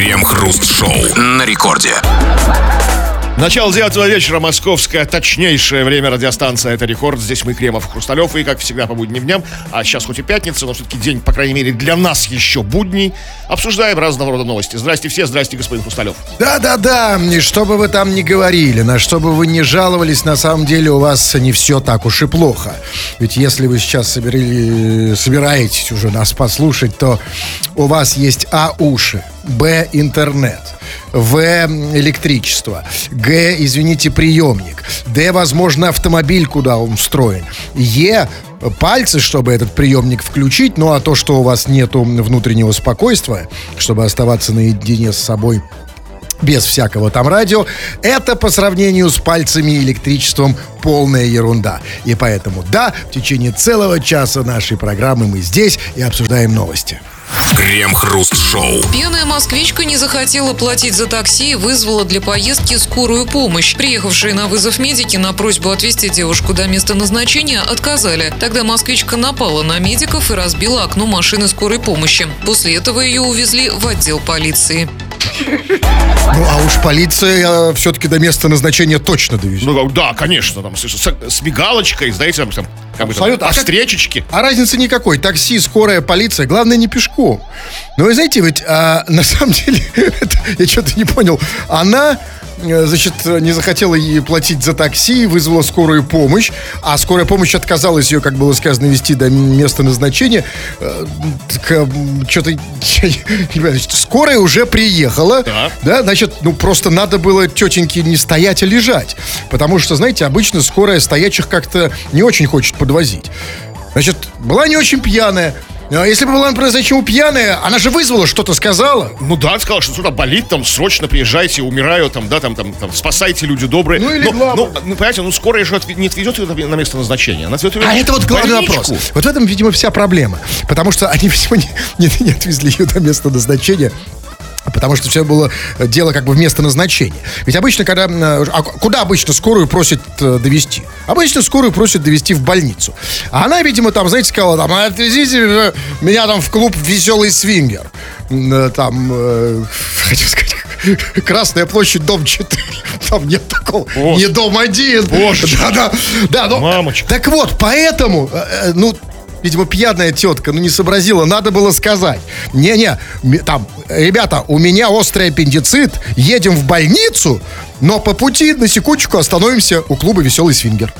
Крем-хруст-шоу на рекорде. Начало девятого вечера, московское, точнейшее время радиостанция «Это рекорд». Здесь мы, Кремов, Хрусталев, и, как всегда, по будним дням, а сейчас хоть и пятница, но все-таки день, по крайней мере, для нас еще будний, обсуждаем разного рода новости. Здрасте все, здрасте, господин Хрусталев. Да-да-да, и что бы вы там ни говорили, на что бы вы ни жаловались, на самом деле у вас не все так уж и плохо. Ведь если вы сейчас соберили, собираетесь уже нас послушать, то у вас есть А уши, Б интернет, В электричество, Г, извините, приемник, Д, возможно, автомобиль, куда он встроен, Е, пальцы, чтобы этот приемник включить, ну а то, что у вас нету внутреннего спокойствия, чтобы оставаться наедине с собой, без всякого там радио, это по сравнению с пальцами и электричеством полная ерунда. И поэтому, да, в течение целого часа нашей программы мы здесь и обсуждаем новости. Крем-хруст-шоу. Пьяная москвичка не захотела платить за такси и вызвала для поездки скорую помощь. Приехавшие на вызов медики на просьбу отвезти девушку до места назначения отказали. Тогда москвичка напала на медиков и разбила окно машины скорой помощи. После этого ее увезли в отдел полиции. Ну, а уж полиция все-таки до места назначения точно довезет. Ну, да, конечно, там, с, с- с мигалочкой, знаете, там, как бы, Абсолютно. А как- встречечке. А разницы никакой. Такси, скорая, полиция. Главное, не пешком. Но вы знаете, ведь а, на самом деле, это, я что-то не понял. Она, э, значит, не захотела ей платить за такси, вызвала скорую помощь, а скорая помощь отказалась ее, как было сказано, вести до места назначения. Э, так, э, Что-то... значит, Скорая уже приехала. Так. Да, значит, ну просто надо было тетеньке не стоять, а лежать. Потому что, знаете, обычно скорая стоячих как-то не очень хочет подвозить. Значит, была не очень пьяная. А Если бы была, например, зачем пьяная, она же вызвала, что-то сказала. Ну да, сказал, что что-то болит, там, срочно приезжайте, умираю, там, да, там, там, там, спасайте, люди добрые. Ну, или Но- главное- ну, ну, понимаете, ну, скорая же не отвезет ее на- место назначения, она ее А это вот главный больничку. вопрос. Вот в этом, видимо, вся проблема. Потому что они, видимо, не, не- не отвезли ее до места назначения. Потому что все было э, дело как бы в место назначения. Ведь обычно, когда... э, а куда обычно скорую просят э, довести? Обычно скорую просят довести в больницу. А она, видимо, там, знаете, сказала, там, «А отвезите меня там в клуб «Веселый свингер». Там, э, хочу сказать, Красная площадь, дом 4. Там нет такого. Боже. Не дом 1. Боже. Да, да. Да, ну, Мамочка. так вот, поэтому, ну, видимо, пьяная тетка, ну, не сообразила, надо было сказать. Не-не, там, ребята, у меня острый аппендицит, едем в больницу, но по пути на секундочку остановимся у клуба «Веселый свингер».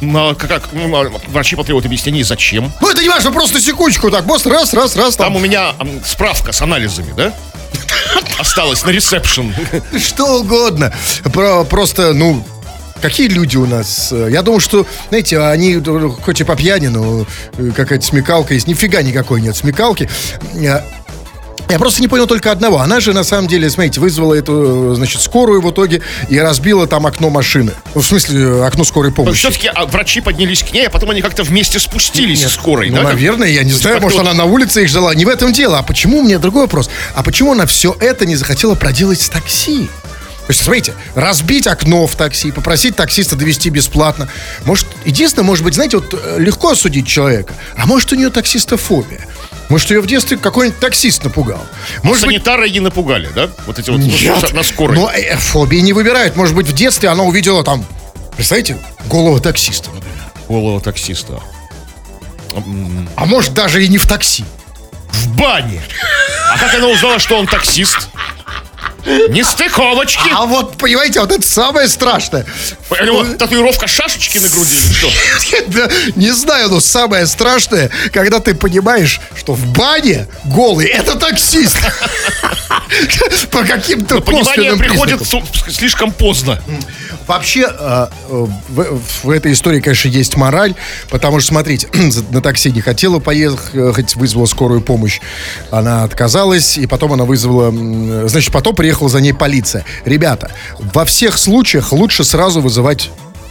Ну, а как, ну, а врачи потребуют объяснений, зачем. Ну, это не важно, просто секундочку так, босс, раз, раз, раз, там. Там у меня справка с анализами, да? Осталась на ресепшн. Что угодно. Про- просто, ну, какие люди у нас? Э, Я думаю, что, знаете, они хоть и по пьяни, но э, какая-то смекалка есть. Нифига никакой нет смекалки. Э, Я просто не понял только одного. Она же, на самом деле, смотрите, вызвала эту, значит, скорую в итоге и разбила там окно машины. Ну, В смысле, окно скорой помощи. Все-таки врачи поднялись к ней, а потом они как-то вместе спустились Нет, с скорой, ну, да? наверное, я не То знаю, может, она на улице их жила. Не в этом дело. А почему, у меня другой вопрос. А почему она все это не захотела проделать с такси? То есть, смотрите, разбить окно в такси, попросить таксиста довести бесплатно. Может, единственное, может быть, знаете, вот э, легко осудить человека, а может, у нее таксистофобия. Может, ее в детстве какой-нибудь таксист напугал. Может быть, Санитары не напугали, да? Вот эти вот нет. на скорой. Но э, фобии не выбирают. Может быть, в детстве она увидела там, представляете, голову таксиста, например. Голого таксиста. А может, даже и не в такси. В бане. А как она узнала, что он таксист? Нестыковочки. А вот, понимаете, вот это самое страшное. Него татуировка шашечки на груди или что? Да, не знаю, но самое страшное, когда ты понимаешь, что в бане голый это таксист. По каким-то Понимание приходит слишком поздно. Вообще, э, э, в, в этой истории, конечно, есть мораль, потому что, смотрите, на такси не хотела поехать, вызвала скорую помощь, она отказалась, и потом она вызвала, м, значит, потом приехала за ней полиция. Ребята, во всех случаях лучше сразу вызывать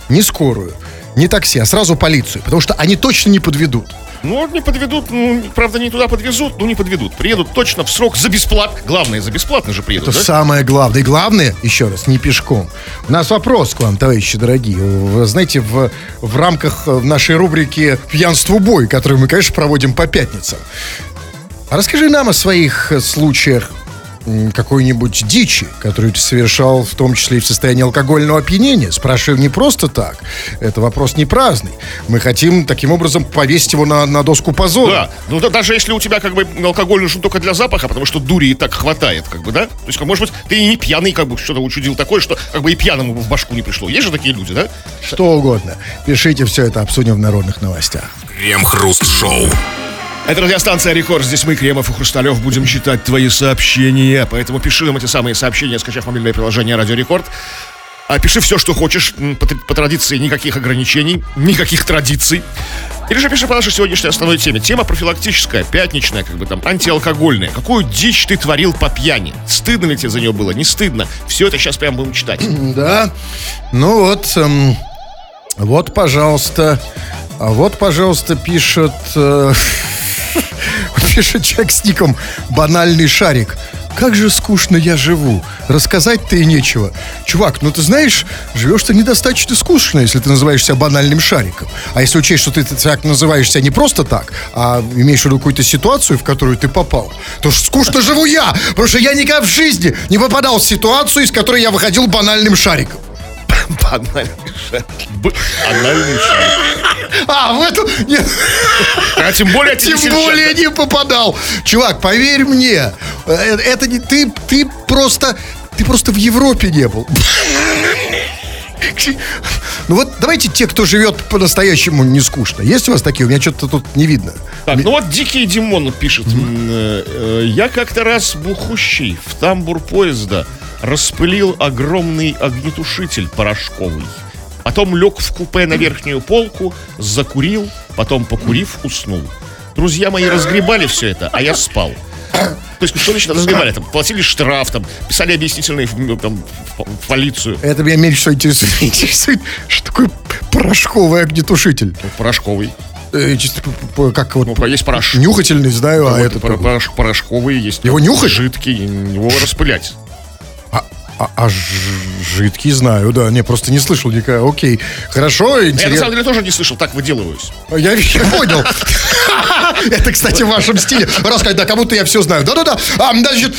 не скорую, не такси, а сразу полицию, потому что они точно не подведут. Ну, не подведут, ну, правда, не туда подвезут, ну, не подведут. Приедут точно в срок за бесплатно. Главное, за бесплатно же приедут, Это да? самое главное. И главное, еще раз, не пешком. У нас вопрос к вам, товарищи дорогие. Вы знаете, в, в рамках э, нашей рубрики «Пьянству бой», которую мы, конечно, проводим по пятницам. А расскажи нам о своих э, случаях какой-нибудь дичи, которую ты совершал в том числе и в состоянии алкогольного опьянения. Спрашиваем не просто так. Это вопрос не праздный. Мы хотим таким образом повесить его на, на доску позора. Да, ну да, даже если у тебя как бы алкоголь нужен только для запаха, потому что дури и так хватает, как бы, да? То есть, как, может быть, ты и не пьяный, как бы, что-то учудил такое, что как бы и пьяному в башку не пришло. Есть же такие люди, да? Что угодно. Пишите все это, обсудим в народных новостях. Крем-хруст-шоу. Это радиостанция Рекорд. Здесь мы, Кремов и Хрусталев, будем читать твои сообщения. Поэтому пиши нам эти самые сообщения, скачав мобильное приложение Радио Рекорд. А пиши все, что хочешь. По, по традиции никаких ограничений, никаких традиций. Или же пиши по нашей сегодняшней основной теме. Тема профилактическая, пятничная, как бы там, антиалкогольная. Какую дичь ты творил по пьяни? Стыдно ли тебе за нее было? Не стыдно? Все это сейчас прям будем читать. Да. Ну вот, эм, вот, пожалуйста. А вот, пожалуйста, пишет... э, пишет человек с ником «Банальный шарик». Как же скучно я живу. Рассказать-то и нечего. Чувак, ну ты знаешь, живешь ты недостаточно скучно, если ты называешь себя банальным шариком. А если учесть, что ты так называешь себя не просто так, а имеешь в виду какую-то ситуацию, в которую ты попал, то ж скучно живу я, потому что я никогда в жизни не попадал в ситуацию, из которой я выходил банальным шариком. Банальный шарик. Банальный шарик. А, в эту... Нет, А тем более... тем более не попадал. Чувак, поверь мне, э, это не... Ты, ты просто... Ты просто в Европе не был. Ну вот давайте те, кто живет по-настоящему не скучно. Есть у вас такие? У меня что-то тут не видно. Так, ну вот Дикий Димон пишет. Э, э, Я как-то раз бухущий в тамбур поезда распылил огромный огнетушитель порошковый. Потом лег в купе на верхнюю полку, закурил, потом, покурив, уснул. Друзья мои разгребали все это, а я спал. То есть, что значит разгребали? Там, платили штраф, там, писали объяснительные в, ну, там, в, полицию. Это меня меньше всего интересует. Интересует, что такое порошковый огнетушитель. Ну, порошковый. Э, чисто как вот Ну, есть порошок. нюхательный, знаю, а Вот, это... пор- порошок- порошковый есть. Его нюхать? Жидкий, его распылять. А, а- жидкий знаю, да. Не, просто не слышал никогда. Окей. Хорошо, Я на интересно. самом деле тоже не слышал, так выделываюсь. Я, я понял. Это, кстати, в вашем стиле. Рассказать, да, кому-то я все знаю. Да-да-да. А, значит,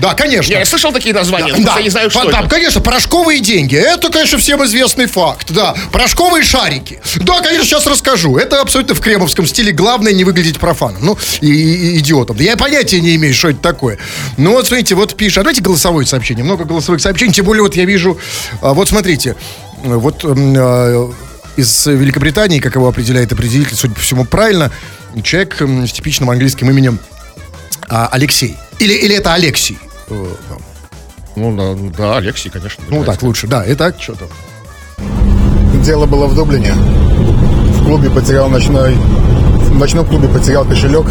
да, конечно. Я слышал такие названия, Да, я не знаю, что там, конечно, порошковые деньги. Это, конечно, всем известный факт. Да, порошковые шарики. Да, конечно, сейчас расскажу. Это абсолютно в кремовском стиле. Главное не выглядеть профаном. Ну, и, и- идиотом. Я понятия не имею, что это такое. Ну, вот, смотрите, вот пишет. А давайте голосовое сообщение. Много голосовых сообщений. Тем более, вот я вижу... а, Вот, смотрите. Вот а, из Великобритании, как его определяет определитель, судя по всему, правильно, человек с типичным английским именем а, Алексей. Или, или это Алексей. Э. Ну, да, да, Алексей, конечно. Ну, так лучше, да. Итак, что там? Дело было в Дублине. В клубе потерял ночной... В ночном клубе потерял кошелек.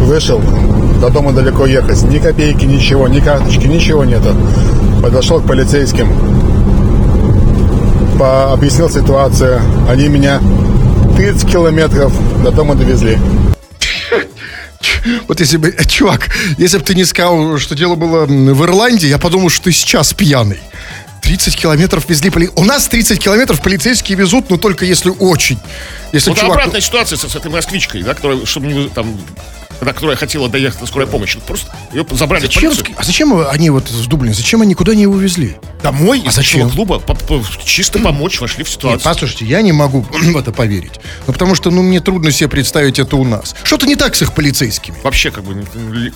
Вышел. До дома далеко ехать. Ни копейки, ничего, ни карточки, ничего нету. Подошел к полицейским. По... Объяснил ситуацию. Они меня 30 километров до дома довезли. Вот если бы, чувак, если бы ты не сказал, что дело было в Ирландии, я подумал, что ты сейчас пьяный. 30 километров везли поли... У нас 30 километров полицейские везут, но только если очень. Если Вот чувак... обратная ситуация с, с этой москвичкой, да, которая, чтобы не, там, когда, которая хотела доехать на скорой помощи. Просто ее забрали в Зачем, полицию. а зачем они вот в Дублине, зачем они куда не его везли? Домой из зачем? клуба по- по- чисто помочь, вошли в Нет, ситуацию. послушайте, я не могу в это поверить. Ну, потому что, ну, мне трудно себе представить это у нас. Что-то не так с их полицейскими. Вообще, как бы,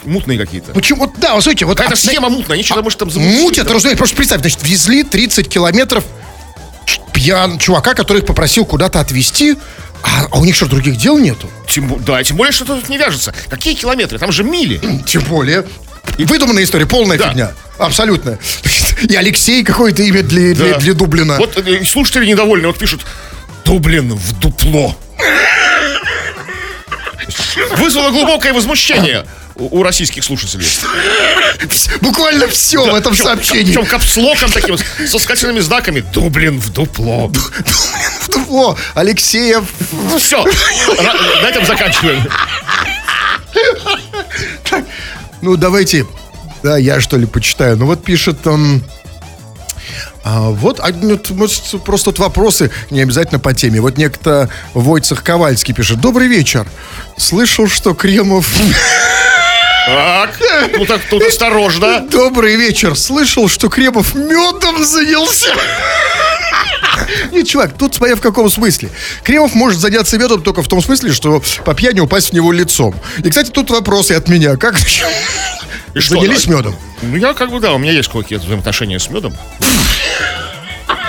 мутные какие-то. Почему? Вот, да, вот смотрите, вот... Какая-то а, схема мутная, они что-то, может, там замутили, Мутят, там. разумеется, просто представь, значит, везли 30 километров пьян чувака, который их попросил куда-то отвезти, а, а у них что, других дел нету? Тем, да, тем более, что тут не вяжется. Какие километры? Там же мили. Тем более. Выдуманная история, полная Да. фигня. Абсолютно. И Алексей какое-то имя для, для, Да. для Дублина. Вот э, слушатели недовольны, вот пишут, Дублин в дупло. Вызвало глубокое возмущение у, у российских слушателей. Буквально все в этом Причем- сообщении. Причем капслоком таким, со скачанными знаками. Дублин в дупло. В дупло. Алексеев. Все, на этом заканчиваем. Ну, давайте. Да, я что ли почитаю. Ну, вот пишет там... а, вот, а, ну, просто тут вопросы, не обязательно по теме. Вот некто Войцех Ковальский пишет. Добрый вечер. Слышал, что Кремов... Так, ну так тут осторожно. Добрый вечер. Слышал, что Кремов медом занялся. Нет, чувак, тут смотря в каком смысле. Кремов может заняться медом только в том смысле, что по пьяни упасть в него лицом. И, кстати, тут вопросы от меня. Как И что, занялись а- медом? Ну, я как бы, да, у меня есть какие-то взаимоотношения с медом.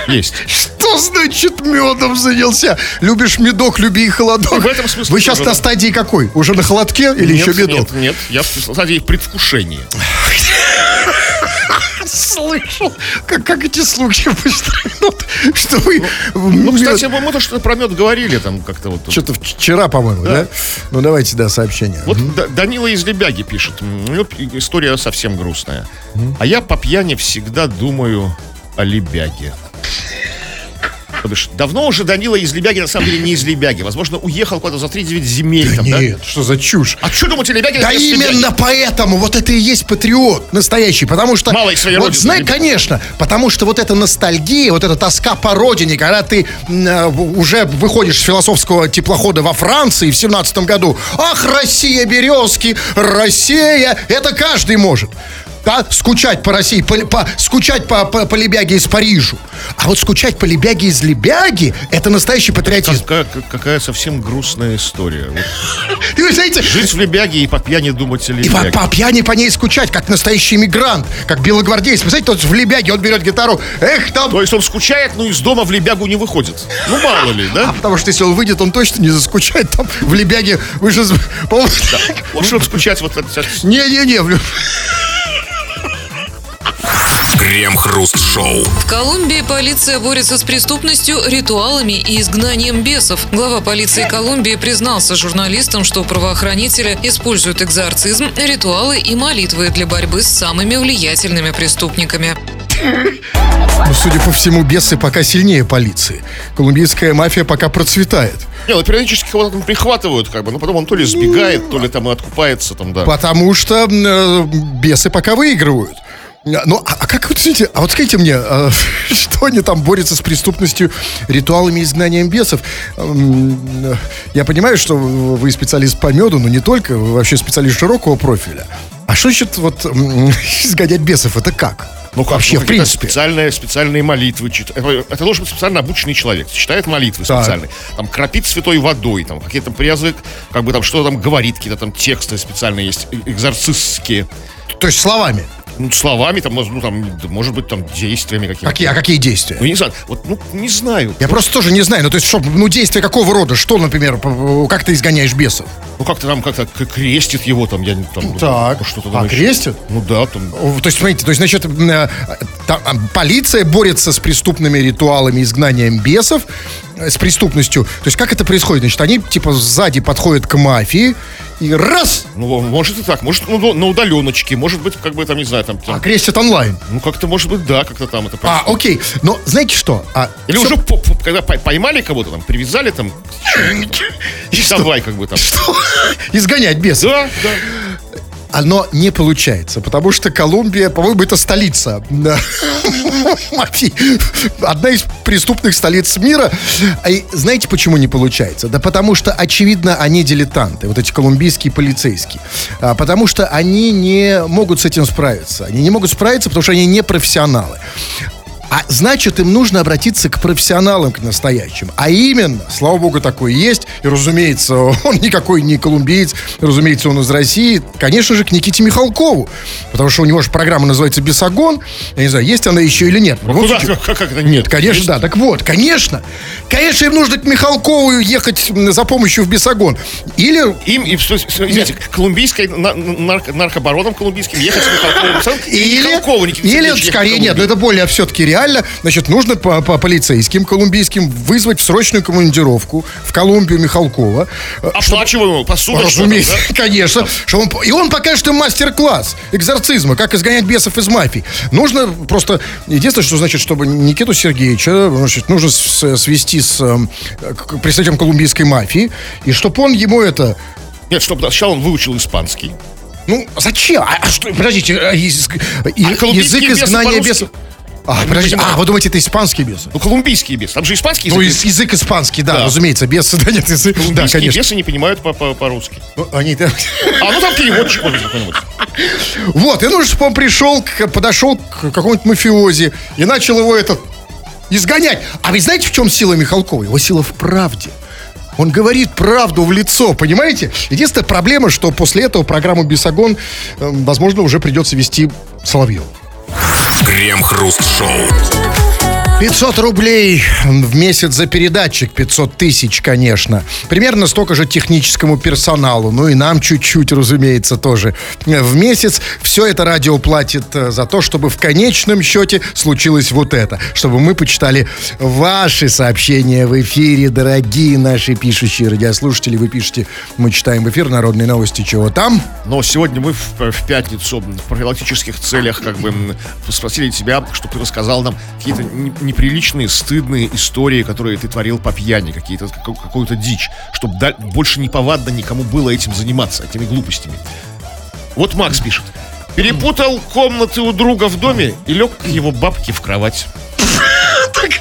Есть. Значит медом занялся? Любишь медок, люби и холодок. В этом смысле Вы сейчас на да. стадии какой? Уже на холодке или еще медок? Нет, нет, я в стадии предвкушения. Слышал, как, как эти слухи быстро идут, что вы... Ну, мед- кстати, мы то, что про мед говорили там как-то вот. Что-то вчера, по-моему, да. Ну, давайте, да, сообщение. Вот Да- Данила из Лебяги пишет. У него история совсем грустная. А я по пьяни всегда думаю о Лебяге. То бишь, давно уже Данила из Лебяги, на самом деле, не из Лебяги. Возможно, уехал куда-то за 3-9 земель. там, да? Нет, что за чушь? А что думаете, Лебяги? Да с Лебяги? именно поэтому вот это и есть патриот настоящий, потому что... Мало из своей вот родины, знай, конечно, потому что вот эта ностальгия, вот эта тоска по родине, когда ты э, уже выходишь с философского теплохода во Франции в семнадцатом году, ах, Россия, березки, Россия, это каждый может. Да, скучать по России, по, по- скучать по, по, по Лебяге из Парижу. А вот скучать по Лебяге из Лебяги, это настоящий патриотизм. Какая, какая совсем грустная история. Вот И вы знаете, жить в Лебяге и по пьяни думать о И по, Лебяге. по пьяни по ней скучать, как настоящий иммигрант, как белогвардейец. Представляете, тот в Лебяге, он берет гитару, эх, там... То есть он скучает, но из дома в Лебягу не выходит. Ну, мало ли, А да? потому что если он выйдет, он точно не заскучает там в Лебяге. Вы же... по-моему, Лучше он скучать вот от- от- Не-не-не, Крем-хруст-шоу. В Колумбии полиция борется с преступностью, ритуалами и изгнанием бесов. Глава полиции Колумбии признался журналистам, что правоохранители используют экзорцизм, ритуалы и молитвы для борьбы с самыми влиятельными преступниками. Ну, судя по всему, бесы пока сильнее полиции. Колумбийская мафия пока процветает. Не, ну периодически кого-то там прихватывают, как бы, но потом он то ли сбегает, то ли там и откупается, там, да. Потому что э, бесы пока выигрывают. Ну, а, а как вот, смотрите, а вот скажите мне, э, что они там борются с преступностью, ритуалами и изгнанием бесов? Эм, э, Я понимаю, что вы специалист по меду, но не только, вы вообще специалист широкого профиля. А что значит вот изгонять бесов? Это как? Ну, как, вообще, ну, в принципе. Специальные, специальные молитвы. чит- Это, должен быть специально обученный человек. Читает молитвы Так. специальные. Там кропит святой водой, там какие-то приязы, как бы там что-то там говорит, какие-то там тексты специальные есть, э- экзорцистские. То есть словами. Ну, словами, там, ну, там, может быть, там, действиями какими-то. Какие, а какие действия? Ну, не знаю. Вот, ну, не знаю. Я просто тоже не знаю. Ну, то есть, что, ну, действия какого рода? Что, например, как ты изгоняешь бесов? Ну, как-то там как-то крестит его, там, я не там. ну, Так. Что-то А, там еще. крестит? Ну, да, там. То есть, смотрите, то есть, значит, э, там, а, полиция борется с преступными ритуалами, изгнанием бесов, э, с преступностью. То есть, как это происходит? Значит, они, типа, сзади подходят к мафии и раз, Ну, может и так. Может, ну, на удаленочке. Может быть, как бы там, не знаю, там. там- а крестят онлайн. ну, как-то, может быть, да, как-то там это А, происходит. окей. Но знаете что? А, Или всё- уже, по- по- когда пой- поймали кого-то, там, привязали, там, и давай, как бы там. изгонять бесов. Да, да. Оно не получается, потому что Колумбия, по-моему, это столица мафии. Одна из преступных столиц мира. И знаете, почему не получается? Да потому что, очевидно, они дилетанты, вот эти колумбийские полицейские. А, потому что они не могут с этим справиться. Они не могут справиться, потому что они не профессионалы. А значит, им нужно обратиться к профессионалам, к настоящим. А именно, слава богу, такой есть. И, разумеется, он никакой не колумбиец. Разумеется, он из России. Конечно же, к Никите Михалкову. Потому что у него же программа называется «Бесогон». Я не знаю, есть она еще или нет. Любом Куда? случае- Как, как это нет, конечно, да. Так вот, конечно. Конечно, им нужно к Михалкову ехать за помощью в Бесогон. Или Им, и, извините, колумбийской, на- нарко- наркобаронам колумбийским ехать с Михалковым. Или, Михалкову, или ехать скорее нет, но это более все-таки реально. Значит, нужно по, по полицейским колумбийским вызвать в срочную командировку в Колумбию Михалкова. э, Оплачиваемую посуду. Разумеется, конечно. Что он, и он покажет им мастер-класс экзорцизма, как изгонять бесов из мафии. Нужно просто... Единственное, что значит, чтобы Никиту Сергеевича значит, нужно свести с э, к- представителем колумбийской мафии, и чтобы он ему это... Нет, чтобы сначала он выучил испанский. Ну, зачем? А, а что, подождите, а, язык, и- А язык изгнания бесов... А, Они подождите, а, вы думаете, это испанский бес? Ну, колумбийские бесы. Там же испанский Ну, язык. из- язык испанский, да, Да. разумеется, бес, да, нет, язык, да, конечно. бесы не понимают по- по- по-русски. Ну, Они, А ну там переводчик может какой-нибудь. Вот, и нужно, чтобы он пришел, подошел к какому-нибудь мафиози и начал его этот изгонять. А вы знаете, в чем сила Михалкова? Его сила в правде. Он говорит правду в лицо, понимаете? Единственная проблема, что после этого программу «Бесогон», э, возможно, уже придется вести Соловьев. Крем-хруст-шоу. 500 рублей в месяц за передатчик, 500 тысяч, конечно. Примерно столько же техническому персоналу, ну и нам чуть-чуть, разумеется, тоже. В месяц все это радио платит э, за то, чтобы в конечном счете случилось вот это. Чтобы мы почитали ваши сообщения в эфире, дорогие наши пишущие радиослушатели. Вы пишете, мы читаем в эфир народные новости, чего там. Но сегодня мы в, в пятницу в профилактических целях как бы спросили тебя, чтобы ты рассказал нам какие-то неприличные, стыдные истории, которые ты творил по пьяни, какие-то каку- какую-то дичь, чтобы больше не повадно никому было этим заниматься, этими глупостями. Вот Макс пишет. Перепутал комнаты у друга в доме и лег к его бабке в кровать.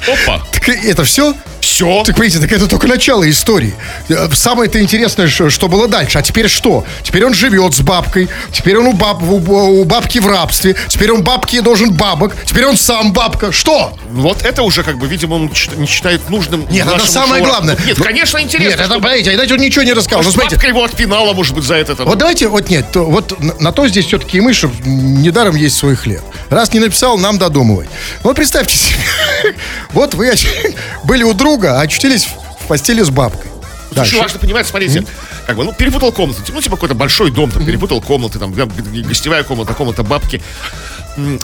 Опа, Так это все? Все. Так, понимаете, так это только начало истории. Э, Самое-то интересное, что, было дальше. А теперь что? Теперь он живет с бабкой. Теперь он у, баб, у, у бабки в рабстве. Теперь он бабке должен бабок. Теперь он сам бабка. Что? Вот это уже, как бы, видимо, он не считает нужным. Нет, это самое шоу. главное. Нет, Ну, конечно, интересно. Нет, это, что- понимаете, знаете, он ничего не рассказал. Ну, смотрите, бабка его отпинала, может быть, за это. Там. вот давайте, вот нет, то- вот на, на то здесь все-таки и мы, что недаром есть свой хлеб. Раз не написал, нам додумывай. Вот представьте себе, вот вы были у друга, а очутились в постели с бабкой. Очень Дальше. важно понимать, смотрите, как бы, ну, перепутал комнаты. Ну, типа какой-то большой дом, там, перепутал комнаты, там, гостевая комната, комната бабки.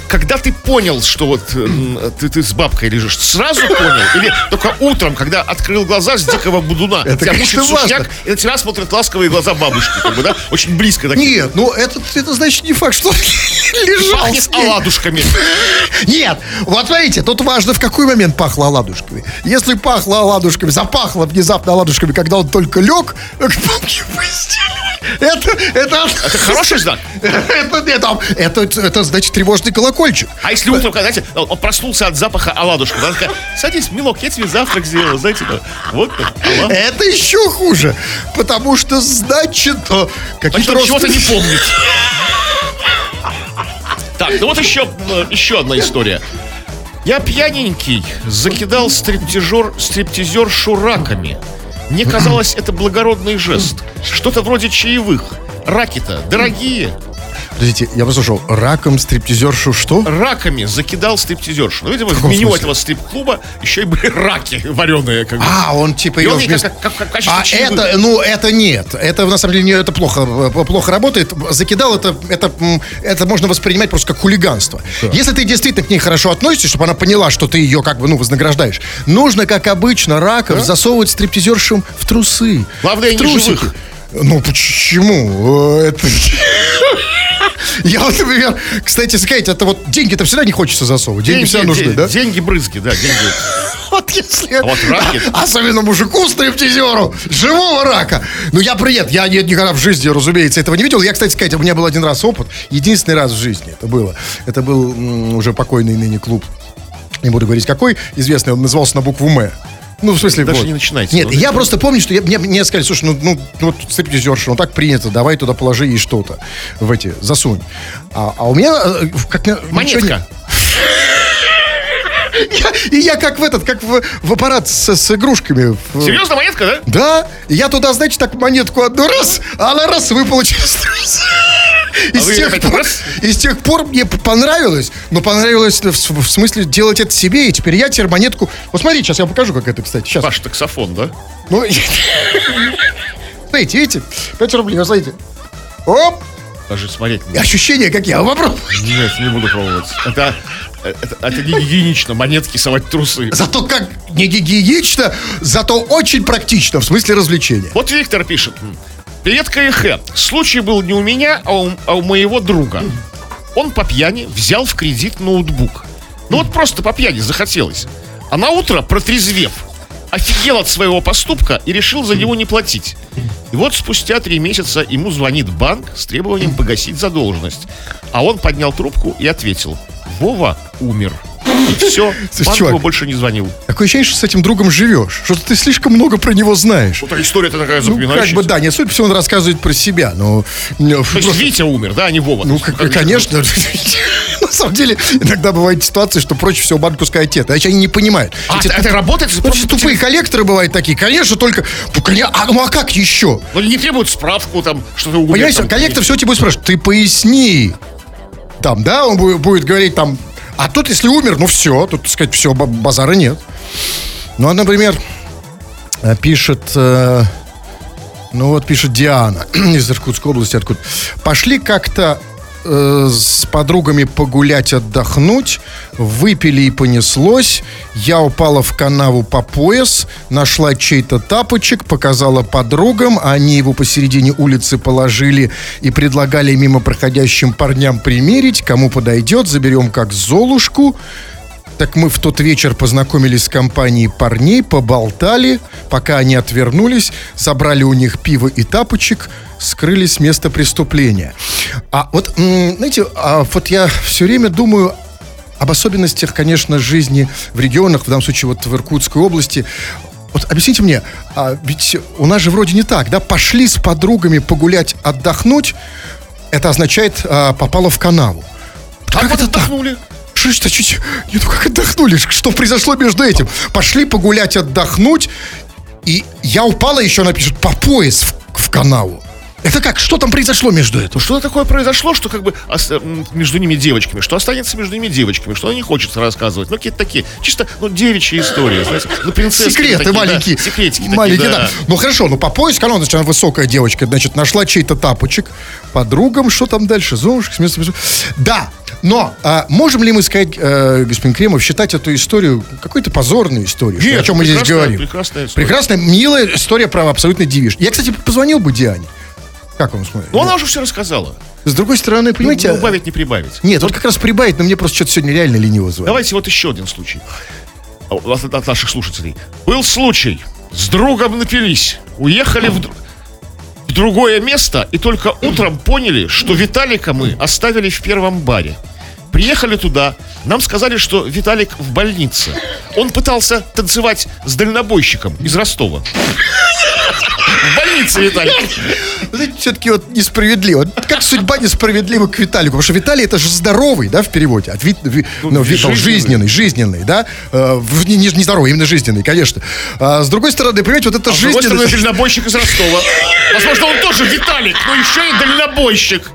Когда ты понял, что вот ты, ты с бабкой лежишь, сразу понял? Или только утром, когда открыл глаза с дикого будуна, Это, тебя мучает сушняк, и на тебя смотрят ласковые глаза бабушки, как бы, да? Очень близко такие. Нет, ну это, это значит не факт, что он лежал Пахнет с ней. оладушками. Нет, вот смотрите, тут важно, в какой момент пахло оладушками. Если пахло оладушками, запахло внезапно оладушками, когда он только лег к бабке в постель, это, это, Это хороший знак. это, это, это, это, значит тревожный колокольчик. А если утром, когда, знаете, он проснулся от запаха оладушка, она такая, садись, милок, я тебе завтрак сделала, знаете, вот так, оладушки. Это еще хуже, потому что значит э, какие-то он чего-то не помнит. Так, ну вот еще, еще одна история. Я пьяненький закидал стриптизер, стриптизершу раками. Мне казалось, это благородный жест. Что-то вроде чаевых. Раки-то дорогие. Подождите, я послушал, раком стриптизершу что? Раками закидал стриптизершу. Ну, видимо, в меню смысле? этого стрип-клуба еще и были раки вареные. Как бы. А, он типа И ее он вместо- как- как- как качестве А чаевых. это, ну, это нет. Это, на самом деле, не- это плохо, э, плохо работает. Закидал, это, это, это можно воспринимать просто как хулиганство. Если ты действительно к ней хорошо относишься, чтобы она поняла, что ты ее как бы, ну, вознаграждаешь, нужно, как обычно, раков засовывать стриптизершим в трусы. Главное, в не трусики. живых. Ну, почему? Э, Это... Я вот, например, кстати, сказать, это вот деньги-то всегда не хочется засовывать. Деньги, всегда нужны, де- да? Деньги брызги, да, деньги. Вот если... А вот раки- Особенно мужику стриптизеру, живого рака. Ну, я привет, я ни- никогда в жизни, разумеется, этого не видел. Я, кстати, сказать, у меня был один раз опыт, единственный раз в жизни это было. Это был уже покойный ныне клуб. Не буду говорить какой, известный, он назывался на букву «М». Ну, в смысле, Даже вот. не начинайте. Нет, Ну, я просто помню, что я, мне, мне сказали, слушай, ну, ну, ну вот стриптизерша, ну так принято, давай туда положи ей что-то в эти, засунь. А, а у меня, э, как... Монетка. Я- и я как в этот, как в, в аппарат с, с игрушками. Серьезно, монетка, да? Да, я туда, знаете, так монетку одну раз, а она раз выпала через. И, А с вы тех пор, раз? и с тех пор мне понравилось, но понравилось в, в смысле делать это себе, и теперь я теперь монетку... Вот смотрите, сейчас я покажу, как это, кстати, сейчас. Ваш таксофон, да? Ну, смотрите, видите, 5 рублей, вот смотрите. Оп, Даже смотреть ощущение какие, а попробуй. Нет, не буду пробовать. Это, это, это не гигиенично, монетки совать трусы. Зато как не гигиенично, зато очень практично, в смысле развлечения. Вот Виктор пишет. Привет, КХ. Случай был не у меня, а у, а у моего друга. Он по пьяни взял в кредит ноутбук. Ну вот просто по пьяни захотелось. А на утро, протрезвев, офигел от своего поступка и решил за него не платить. И вот спустя три месяца ему звонит банк с требованием погасить задолженность. А он поднял трубку и ответил. Вова умер. Все, банк чувак. больше не звонил. Такое ощущение, что с этим другом живешь. Что ты слишком много про него знаешь. Вот история-то такая Ну, как запоминающаяся. бы, да, нет, судя по всему, он рассказывает про себя, но... То есть просто- Витя умер, да, а не Вова. Ну, как- конечно. На самом деле, иногда бывают ситуации, что проще всего банковская отец. Значит, они не понимают. А, Эти это работает? Ну, Просто тупые коллекторы бывают такие. Конечно, только... Ну, а, ну, а как еще? Ну, не требуют справку, там, что-то там, коллектор все тебе будет спрашивать, ты поясни. Там, да, он будет говорить там, а тут, если умер, ну все, тут, так сказать, все, базара нет. Ну, а, например, э, пишет, э, ну вот пишет Диана из Иркутской области, откуда. Пошли как-то э, с подругами погулять, отдохнуть, выпили и понеслось. Я упала в канаву по пояс, нашла чей-то тапочек, показала подругам, они его посередине улицы положили и предлагали мимо проходящим парням примерить, кому подойдет, заберем как золушку. Так мы в тот вечер познакомились с компанией парней, поболтали, пока они отвернулись, забрали у них пиво и тапочек, скрылись с места преступления. А вот, знаете, а вот я все время думаю об особенностях, конечно, жизни в регионах, в данном случае вот в Иркутской области. Вот объясните мне, а ведь у нас же вроде не так, да? Пошли с подругами погулять, отдохнуть, это означает а, попало в канаву. А Как вот это так? Что ж, чуть, не, ну как отдохнули? Что произошло между этим? Пошли погулять, отдохнуть, и я упала еще, она пишет, по пояс в, в канаву. Это как? Что там произошло между этим? Ну, что такое произошло, что как бы между ними девочками, что останется между ними девочками, что она не хочется рассказывать. Ну, какие-то такие, чисто, ну, девичьи истории, знаете, ну, принцесски Секреты такие, да, маленькие. секретики такие, маленькие, да. да. Ну хорошо, ну по пояс канал, значит, она высокая девочка, значит, нашла чей-то тапочек, подругам, что там дальше, золушка, с места. Да, но а, можем ли мы сказать, э, господин Кремов, считать эту историю какой-то позорной историей? Что- Нет, о чем мы здесь говорим? прекрасная история. Прекрасная, милая история про абсолютно дивиш. Я, кстати, позвонил бы Диане. Как вам смотрит? Ну, она уже все рассказала. С другой стороны, понимаете... Ну, убавить, не прибавить. Нет, вот как раз прибавить, но мне просто что-то сегодня реально лениво звонит. Давайте вот еще один случай. А, От, от наших слушателей. Был случай. С другом напились. Уехали в, в другое место и только утром поняли, что Виталика мы оставили в первом баре. Приехали туда, нам сказали, что Виталик в больнице. Он пытался танцевать с дальнобойщиком из Ростова. В больнице Виталик. все-таки вот несправедливо. Как судьба несправедлива к Виталику? Потому что Виталий это же здоровый, да, в переводе. От ви- ви- ну, ви- там, жизненный. жизненный, жизненный, да. Э, не, не, не здоровый, именно жизненный, конечно. А с другой стороны, понимаете, вот это А с другой стороны, дальнобойщик из Ростова. Возможно, он тоже Виталик, но еще и дальнобойщик.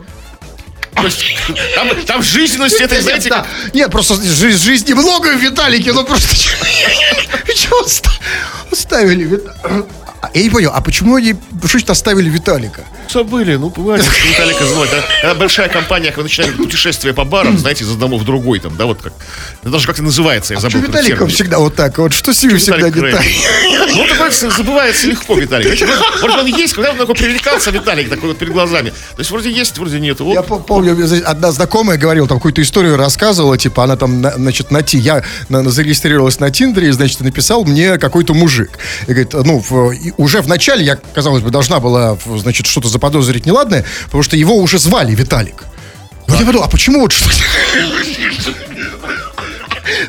Там, жизненность, это, знаете. Нет, просто жи- жизни много в Виталике, но просто... Чего оста- Виталика? Я не понял, а почему они что значит оставили Виталика? Забыли, ну, бывает, что Виталика звонит. да. Когда большая компания, когда начинает путешествие по барам, знаете, из одного в другой, там, да, вот как. Это даже как-то называется, я Что забыл. Виталиком термин. всегда вот так? Вот что с ним всегда Виталик не так? Ну, такое забывается легко, Виталик. Может, он есть, когда он такой привлекался, Виталик, такой вот перед глазами. То есть, вроде есть, вроде нет. Вот. Я по- помню, одна знакомая говорила, там какую-то историю рассказывала, типа, она там, на- значит, на Ти, я зарегистрировалась на Тиндере, значит, написал мне какой-то мужик. И говорит, ну, и уже в начале я, казалось бы, должна была, значит, что-то заподозрить неладное, потому что его уже звали Виталик. Вот я подумал, а почему вот что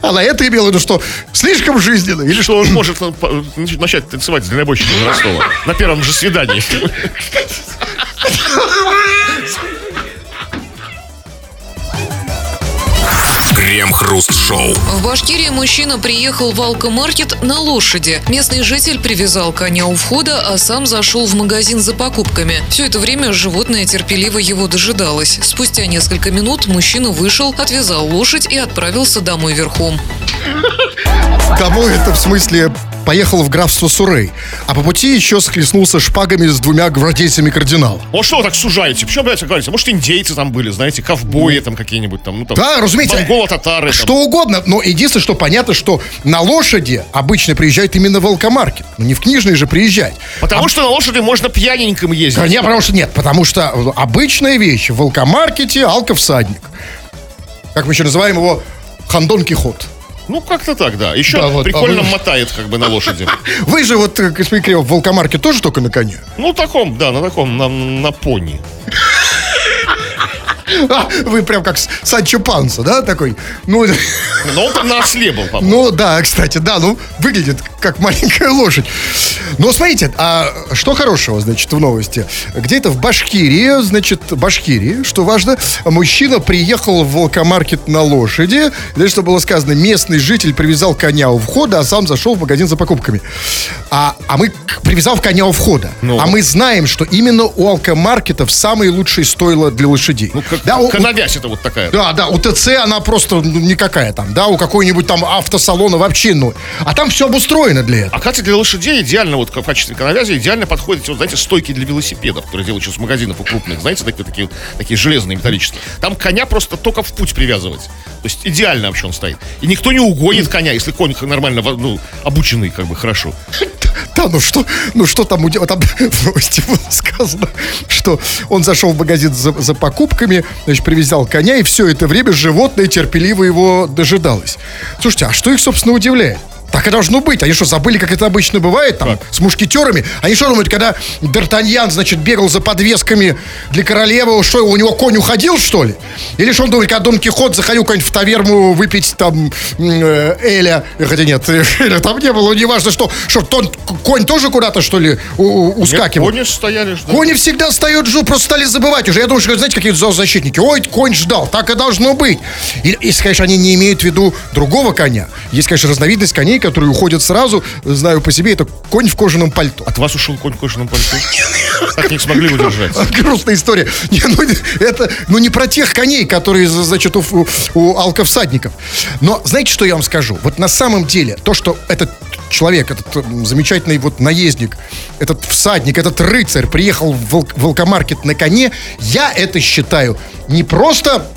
Она это имела в виду, что слишком жизненно, или что он может ну, по- начать танцевать с дальнобойщиком Ростова на первом же свидании. Крем-хруст-шоу. В Башкирии мужчина приехал в алкомаркет на лошади. Местный житель привязал коня у входа, а сам зашел в магазин за покупками. Все это время животное терпеливо его дожидалось. Спустя несколько минут мужчина вышел, отвязал лошадь и отправился домой верхом. Кому это в смысле поехал в графство Сурей, а по пути еще схлестнулся шпагами с двумя гвардейцами кардинала. Ну что вы так сужаете? Почему, блядь, говорите? Может, индейцы там были, знаете, ковбои там какие-нибудь там, ну там. Да, разумеется. Монголо-татары. там. Что угодно, но единственное, что понятно, что на лошади обычно приезжают именно в алкомаркет. Ну, не в книжный же приезжать. Потому что на лошади можно пьяненьким ездить. Нет, потому что нет, потому что обычная вещь. В алкомаркете алковсадник. Как мы еще называем его, Хандон Кихот. Ну, как-то так, да. Еще Да, вот, прикольно а вы- мотает как бы на лошади. Вы же вот, э, господин Кремов, в алкомаркете тоже только на коне? Ну, таком, да, на таком, на, на пони. А, вы прям как Санчо Панса, да, такой? Ну, Но он там на осле был, по-моему. ну да, кстати, да, ну выглядит как маленькая лошадь. Но смотрите, а что хорошего, значит, в новости? Где-то в Башкирии, значит, Башкирии, что важно, мужчина приехал в волкомаркет на лошади. Знаете, что было сказано? Местный житель привязал коня у входа, а сам зашел в магазин за покупками. А, а мы привязал коня у входа. Ну. А мы знаем, что именно у алкомаркетов самые лучшие стойла для лошадей. Ну, как, да, у- канавязь это вот такая. да, да, у ТЦ она просто ну, никакая там, да, у какой-нибудь там автосалона вообще, ну, а там все обустроено для этого. А, кстати, для лошадей идеально, вот в качестве канавязи, идеально подходят, вот, знаете, стойки для велосипедов, которые делают сейчас в магазинах у крупных, знаете, такие, такие, такие железные, металлические. Там коня просто только в путь привязывать. То есть идеально вообще он стоит. И никто не угонит коня, если конь нормально, ну, обученный, как бы, хорошо. Да, ну что, ну что там, там в новости было сказано, что он зашел в магазин за, за покупками, значит, привязал коня, и все это время животное терпеливо его дожидалось. Слушайте, а что их, собственно, удивляет? Так и должно быть. Они что, забыли, как это обычно бывает, там, с мушкетерами? Они что думают, когда Д'Артаньян, значит, бегал за подвесками для королевы, что, у него конь уходил, что ли? Или что он думает, когда Дон Кихот заходил куда-нибудь в таверну выпить там э, Эля, хотя нет, Эля там не было, неважно что, что тон, конь тоже куда-то, что ли, у- ускакивал? Кони стояли, ждали. Кони всегда встают, ждут, просто стали забывать уже. Я думаю, что, знаете, какие зоозащитники. Ой, конь ждал, так и должно быть. И, если, конечно, они не имеют в виду другого коня. Есть, конечно, разновидность коней, которые уходят сразу. Знаю по себе, это конь в кожаном пальто. От вас ушел конь в кожаном пальто? Так не смогли удержать. Грустная история. Не, ну, это, ну, не про тех коней, которые, значит, у, у, алковсадников. Но знаете, что я вам скажу? Вот на самом деле, то, что этот человек, этот замечательный вот наездник, этот всадник, этот рыцарь приехал в волк- волкомаркет на коне, я это считаю не просто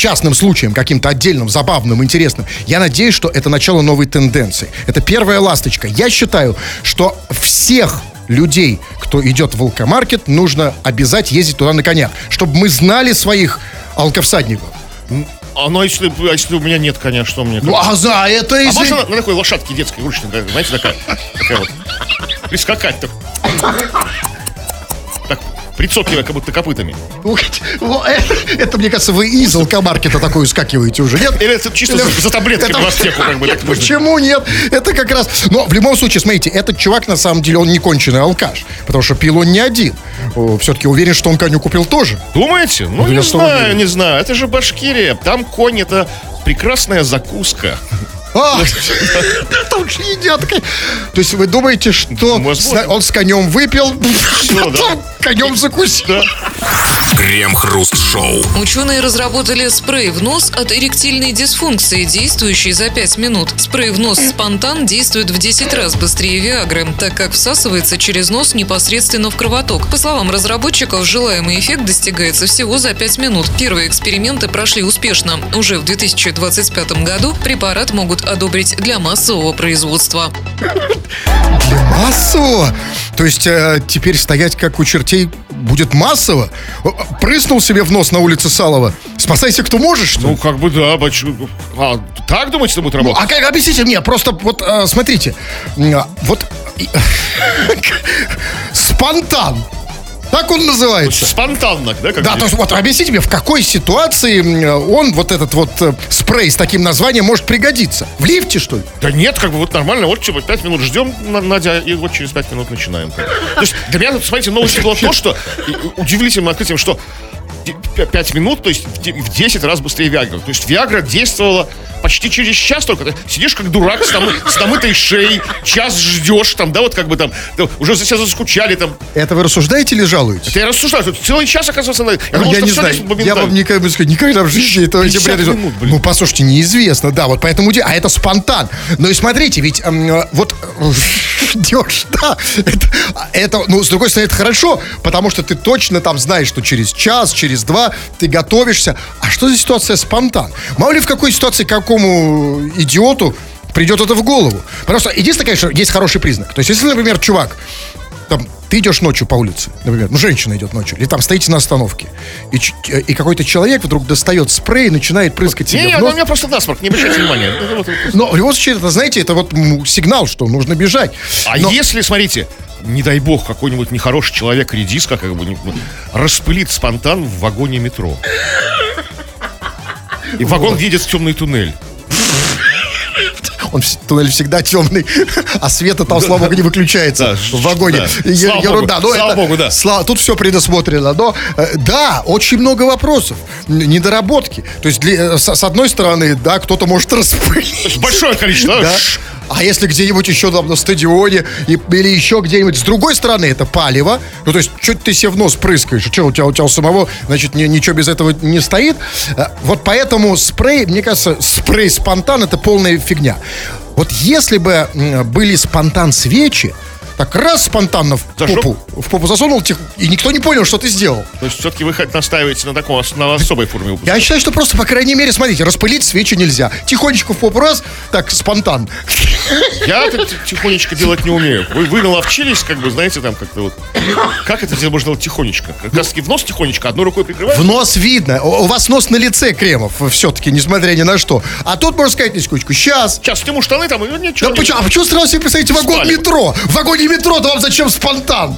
частным случаем, каким-то отдельным, забавным, интересным. Я надеюсь, что это начало новой тенденции. Это первая ласточка. Я считаю, что всех людей, кто идет в волкомаркет, нужно обязать ездить туда на конях, чтобы мы знали своих алковсадников. А ну, а если, а если у меня нет коня, что мне? Ну, а за это А из... можно на, на такой лошадке детской ручной, знаете, такая, такая вот, прискакать так. Прицокивая как будто копытами. Вот это, мне кажется, вы из алкомаркета такой скакиваете уже, нет? Или это чисто за, таблетками в аптеку, как бы почему нет? Это как раз... Но в любом случае, смотрите, этот чувак, на самом деле, он не конченый алкаш. Потому что пил он не один. Все-таки уверен, что он коню купил тоже. Думаете? Ну, не знаю, не знаю. Это же Башкирия. Там конь это прекрасная закуска. А, там же едят. То есть вы думаете, что он с конем выпил, Всё, да. конем закусил? Да. Крем-хруст-шоу. Ученые разработали спрей в нос от эректильной дисфункции, действующий за 5 минут. Спрей в нос спонтан действует в 10 раз быстрее Виагры, так как всасывается через нос непосредственно в кровоток. По словам разработчиков, желаемый эффект достигается всего за 5 минут. Первые эксперименты прошли успешно. Уже в 2025 году препарат могут одобрить для массового производства. Массово? То есть э, теперь стоять как у чертей будет массово? Прыснул себе в нос на улице Салова. Спасайся, кто можешь, что ли? Ну, как бы да, бачу. А, так думаете, что будет Ну, работать? а как, объясните мне, просто вот э, смотрите, а, вот спонтан, так он называется. Спонтанно, да? Как Да, то есть вот объясните мне, в какой ситуации он, вот этот вот э, спрей с таким названием, может пригодиться? В лифте, что ли? Да нет, как бы вот нормально, вот типа 5 минут ждем, На- Надя, и вот через 5 минут начинаем. То есть для меня, смотрите, новость было то, что удивительным открытием, что 5 минут, то есть в де- в 10 раз быстрее Виагра. То есть Виагра действовала почти через час только. Ты сидишь как дурак с, намы- с намытой шеей, час ждешь, там, да, вот как бы там, да, уже за себя заскучали, там. Это вы рассуждаете или жалуетесь? Я рассуждаю, тут целый час, оказывается, надо. Я, думал, я что не знаю, я вам никогда, никогда в жизни этого не 50 бред- минут, блин. Ну, послушайте, неизвестно, да, вот поэтому, а это спонтан. Ну и смотрите, ведь эм, э, вот ждешь, да, это, это, ну, с другой стороны, это хорошо, потому что ты точно там знаешь, что через час, через два ты готовишься. А что за ситуация спонтан? Мало ли в какой ситуации какому идиоту придет это в голову. Просто единственное, конечно, есть хороший признак. То есть, если, например, чувак там, ты идешь ночью по улице, например, ну, женщина идет ночью, или там стоите на остановке, и, э, и какой-то человек вдруг достает спрей и начинает прыскать себе Не, не, в ну, нос. у меня просто насморк, не обращайте внимания. Но в любом случае, это, знаете, это вот сигнал, что нужно бежать. А Но- если, смотрите, не дай бог, какой-нибудь нехороший человек, редиска, как бы, ну, распылит спонтан в вагоне метро. И вагон едет в темный туннель. Он туннель всегда темный, а света там, слава богу, не выключается Да, в вагоне. да. Е- Слава Ерунда. богу, Но слава это- богу, да. слава- Тут все предусмотрено. Но э, да, очень много вопросов. Недоработки. То есть, для- э, с с одной стороны, да, кто-то может распылить. Большое количество. Да. А если где-нибудь еще там на стадионе и- или еще где-нибудь с другой стороны, это палево. Ну, то есть, что ты себе в нос прыскаешь? Что у тебя, у тебя у самого, значит, ни- ничего без этого не стоит? Э, Вот поэтому спрей, мне кажется, спрей спонтан это полная фигня. Вот если бы были спонтан свечи, так раз спонтанно в Зашел? попу, в попу засунул, тих- и никто не понял, что ты сделал. То есть все-таки вы хоть настаиваете на таком, на особой форме выпуска. Я считаю, что просто, по крайней мере, смотрите, распылить свечи нельзя. Тихонечко в попу раз, так, спонтан. Я это тихонечко делать не умею. Вы, вы наловчились, как бы, знаете, там как-то вот... Как это делать можно делать тихонечко? Как раз в нос тихонечко, одной рукой прикрываешь? В нос видно. У вас нос на лице, Кремов, все-таки, несмотря ни на что. А тут, можно сказать, секундочку, сейчас. Сейчас сниму штаны там, и ничего Да почему, а почему сразу себе представите вагон метро? В вагоне метро, да вам зачем спонтан?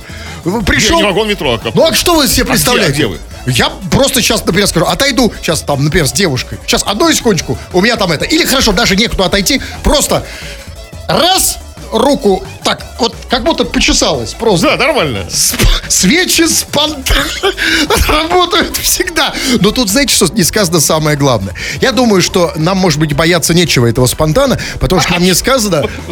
Пришел... не вагон метро, а как- Ну а что вы себе представляете? где вы? Я просто сейчас, например, скажу, отойду сейчас там, например, с девушкой. Сейчас одну секундочку, у меня там это. Или хорошо, даже некуда отойти, просто раз руку так, вот как будто почесалась просто. Да, нормально. Сп- Свечи спонтанно работают всегда. Но тут, знаете, что не сказано самое главное? Я думаю, что нам, может быть, бояться нечего этого спонтана, потому что нам не сказано...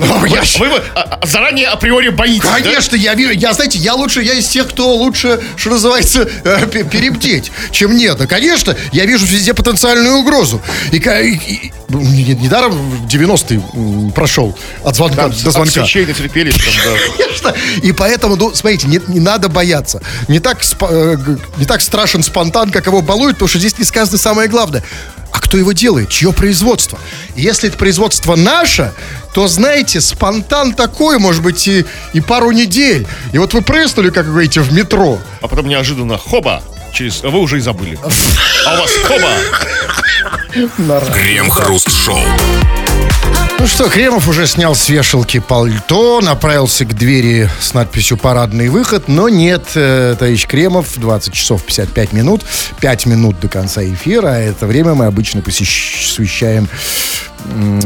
Вы, вы, а, а, заранее априори боитесь? Конечно, я вижу, я, знаете, я лучше, я из тех, кто лучше, что называется, э, пе- перебдеть, чем нет. Да, конечно, я вижу везде потенциальную угрозу. И, и- и- ну, не- не- недаром 90-й м, прошел от звонка до звонка. От там, да. Конечно. И поэтому, ну, смотрите, не, не надо бояться. Не так, э, не так страшен спонтан, как его балуют, потому что здесь не сказано самое главное. А кто его делает? Чье производство? Если это производство наше, то, знаете, спонтан такой, может быть, и, и пару недель. И вот вы прыснули, как вы говорите, в метро. А потом неожиданно, хоба, через... Вы уже и забыли. А у вас хоба. Крем-хруст-шоу. Ну что, Кремов уже снял с вешалки пальто, направился к двери с надписью «Парадный выход», но нет, э, товарищ Кремов, 20 часов 55 минут, 5 минут до конца эфира, а это время мы обычно посещ- посвящаем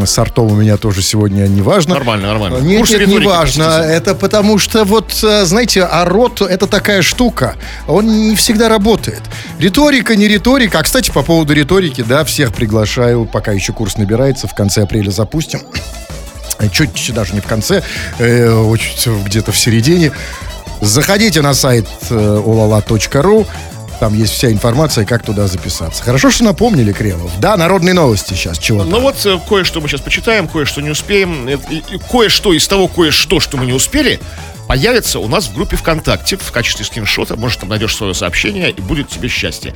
сортов у меня тоже сегодня не важно. Нормально, нормально. Нет, Курс нет, не важно. Это потому что вот, э, знаете, а рот это такая штука. Он не всегда работает. Риторика, не риторика. А, кстати, по поводу риторики, да, всех приглашаю, пока еще курс набирается, в конце апреля запустим. Э, Чуть даже не в конце, э, где-то в середине. Заходите на сайт э, olala.ru. Там есть вся информация, как туда записаться. Хорошо, что напомнили, Кремов. Да, народные новости сейчас. Чего Ну вот э, кое-что мы сейчас почитаем, кое-что не успеем. Э, кое-что из того, кое-что, что мы не успели, появится у нас в группе ВКонтакте в качестве скриншота. Может, там найдешь свое сообщение, и будет тебе счастье.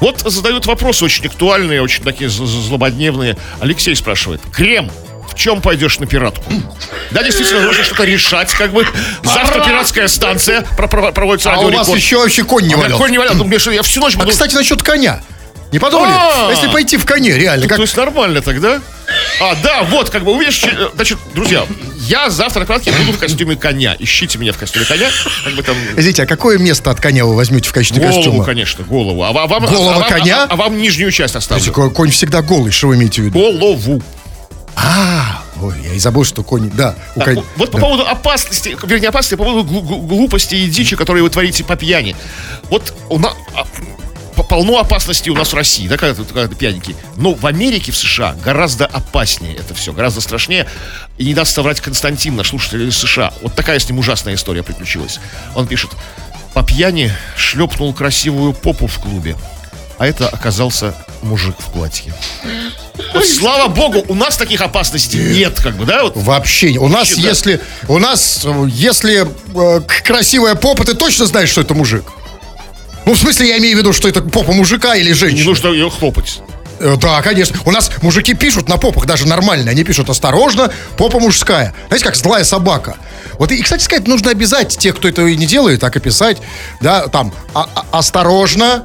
Вот задают вопросы очень актуальные, очень такие злободневные. Алексей спрашивает. Крем, в чем пойдешь на пиратку? Да, действительно, нужно что-то решать, как бы. Завтра пиратская станция про- про- проводится А у вас еще вообще конь не А валялся. конь не валял. Что я всю ночь А, кстати, насчет коня. Не подумали? А. Если пойти в коне, реально, как То есть нормально тогда? А, да, вот, как бы увидишь, значит, друзья, я завтра на кладке буду в костюме коня. Ищите меня в костюме коня. Как бы там Извините, а какое место от коня вы возьмете в качестве голову, костюма? конечно, голову. А, ва- вам, Голова а коня? А, а вам нижнюю часть оставлю. ко- Конь всегда голый, что вы имеете в виду? Голову. А, ой, я и забыл, что конь, да. у Так, конь- вот- вот по да. поводу опасности, вернее, опасности, по поводу глу- глу- глупости и дичи, которые вы творите по пьяни. Вот у нас полно опасностей у нас в России, да, когда, когда ты пьяненький. Но в Америке, в США гораздо опаснее это все, гораздо страшнее. И не даст соврать Константин, наш слушатель из США. Вот такая с ним ужасная история приключилась. Он пишет, по пьяни шлепнул красивую попу в клубе. А это оказался мужик в платье. Вот, слава богу, у нас таких опасностей нет, как бы, да? Вот Вообще, не. у нас, Вообще, да. если, у нас, э, если э, красивая попа, ты точно знаешь, что это мужик? Ну, в смысле, я имею в виду, что это попа мужика или не женщины. нужно ее хлопать. Э, Да, конечно. У нас мужики пишут на попах даже нормально. Они пишут осторожно, попа мужская. Знаете, как злая собака. Вот и, и, кстати сказать, нужно обязать тех, кто этого и не делает, так и писать. Да, там, а- а- осторожно,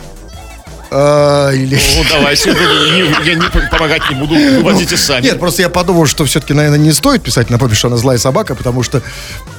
А, или... Ну, давайте, ну, не- я не помогать не буду, выводите сами. Нет, просто я подумал, что все-таки, наверное, не стоит писать на попе, что она злая собака, потому что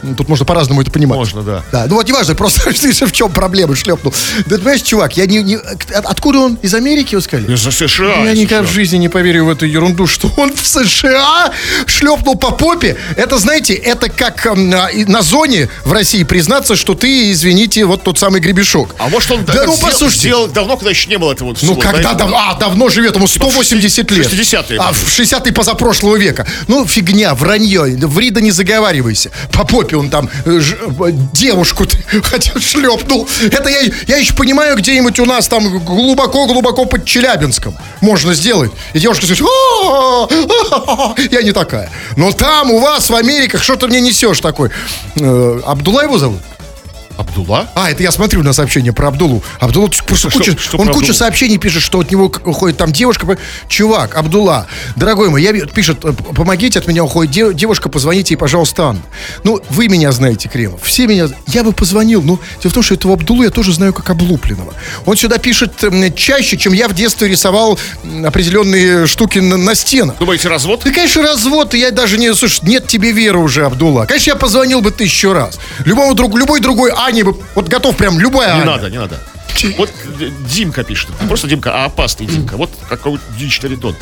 ну, тут можно по-разному это понимать. Можно, да. Да, ну вот неважно, просто в чем проблема, шлепнул. Да ты понимаешь, чувак, я не, не- от- Откуда он? Из Америки, вы сказали? Из США. Я никогда в жизни не поверю в эту ерунду, что он в США шлепнул по попе. Это, знаете, это как м, а, и на зоне в России признаться, что ты, извините, вот тот самый гребешок. А может он Да ну, сделал- послушайте. сделал давно, когда еще не было этого Ну, слова, когда знаете, дав- А, давно живет, ему 180 лет. 60-е, А, в 60-е позапрошлого века. Ну, фигня, вранье. Врида не заговаривайся. По попе он там э, ж- э, девушку хотел шлепнул. Это я, я еще понимаю, где-нибудь у нас там глубоко-глубоко под Челябинском можно сделать. И девушка скажет, «А, я не такая. Но там у вас в Америках что ты мне несешь такой? Э, Абдулла его зовут? Абдулла? А, это я смотрю на сообщение про Абдулу. Абдулла просто Что- куча, что он кучу сообщений пишет, что от него уходит там девушка. Чувак, Абдулла, дорогой мой, я пишет, э, помогите, от меня уходит де- девушка, позвоните ей, пожалуйста, Анна. Ну, вы меня знаете, Кремов, все меня... Я бы позвонил, но дело в том, что этого Абдулу я тоже знаю как облупленного. Он сюда пишет м, чаще, чем я в детстве рисовал определенные штуки на, на стенах. Думаете, развод? Да, конечно, развод, и я даже не... Слушай, нет тебе веры уже, Абдулла. Конечно, я позвонил бы тысячу раз. Любому друг, любой другой Ане бы... Вот готов прям любая Не Аня. надо, не надо. Вот Димка пишет. Просто Димка, а опасный Димка. Вот какой дичь тон.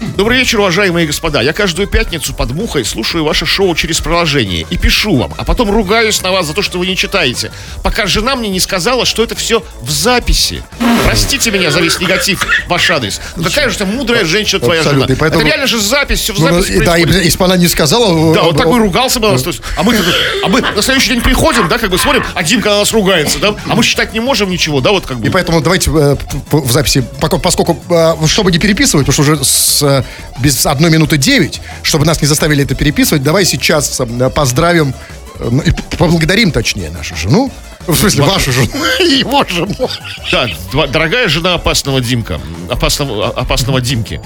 Добрый вечер, уважаемые господа. Я каждую пятницу под мухой слушаю ваше шоу через приложение и пишу вам, а потом ругаюсь на вас за то, что вы не читаете, пока жена мне не сказала, что это все в записи. Простите меня за весь негатив ваш адрес. Ну, какая же ты мудрая женщина твоя Абсолютно, жена. поэтому- Это реально же запись, все в Ну, ну, записи и- да, и- если бы она не сказала... Да, э, вот так бы ругался бы, а мы, а мы на следующий день приходим, да, как бы смотрим, а Димка на нас ругается, да, а мы считать не можем ничего, да, вот как бы. И поэтому давайте э, в записи, поскольку, э, чтобы не переписывать, потому что уже с, э, без одной минуты девять, чтобы нас не заставили это переписывать, давай сейчас э, поздравим, э, ну, и поблагодарим, точнее, нашу жену, в смысле, вашу жену, его жену. Да, дорогая жена опасного Димка, опасного, опасного Димки.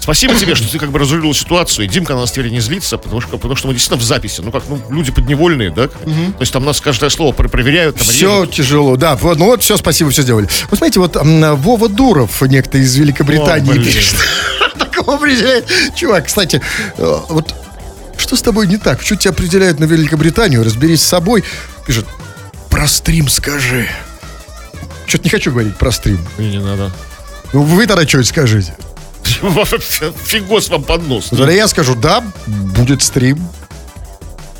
Спасибо тебе, что ты как бы разрулил ситуацию. И Димка на нас теперь не злится, потому что, потому что мы действительно в записи. Ну как, ну, люди подневольные, да? То есть там нас каждое слово про- проверяют, там Все режут. тяжело, да. Вот, ну вот, все, спасибо, все сделали. Вы смотрите, вот Вова Дуров, некто из Великобритании, О, пишет. Определяет. Чувак, кстати, э, вот что с тобой не так? Почему тебя определяют на Великобританию? Разберись с собой. Пишет, про стрим скажи. Что-то не хочу говорить про стрим. Не, не надо. Ну, вы тогда что-нибудь скажите. Фигос вам под нос. Тогда я скажу, да, будет стрим.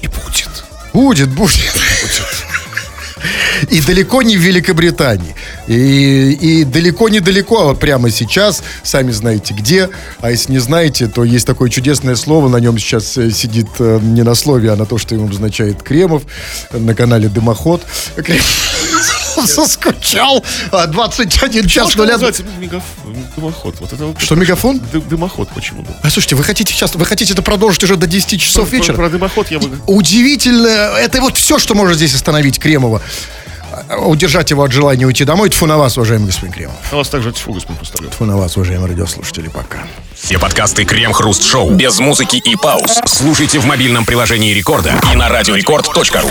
И будет. Будет, будет. И далеко не в Великобритании. И, и далеко недалеко, а вот прямо сейчас, сами знаете где. А если не знаете, то есть такое чудесное слово, на нем сейчас э, сидит э, не на слове, а на то, что ему обозначает Кремов э, на канале Дымоход. Соскучал. А, 21 час Что 0 называется мегаф- дымоход? Вот это Что, мегафон? Ды- Дымоход почему? да? А слушайте, вы хотите сейчас, вы хотите это продолжить уже до 10 часов вечера? Про дымоход я бы... Удивительно, это вот все, что может здесь остановить Кремова. А, Удержать его от желания уйти домой. Тьфу на вас, уважаемый господин Кремов. На вас также тьфу, господин Пустолет. Тьфу на вас, уважаемые радиослушатели, пока. Все подкасты Крем-Хруст-Шоу без музыки и пауз. Слушайте в мобильном приложении Рекорда и на радиорекорд.ру.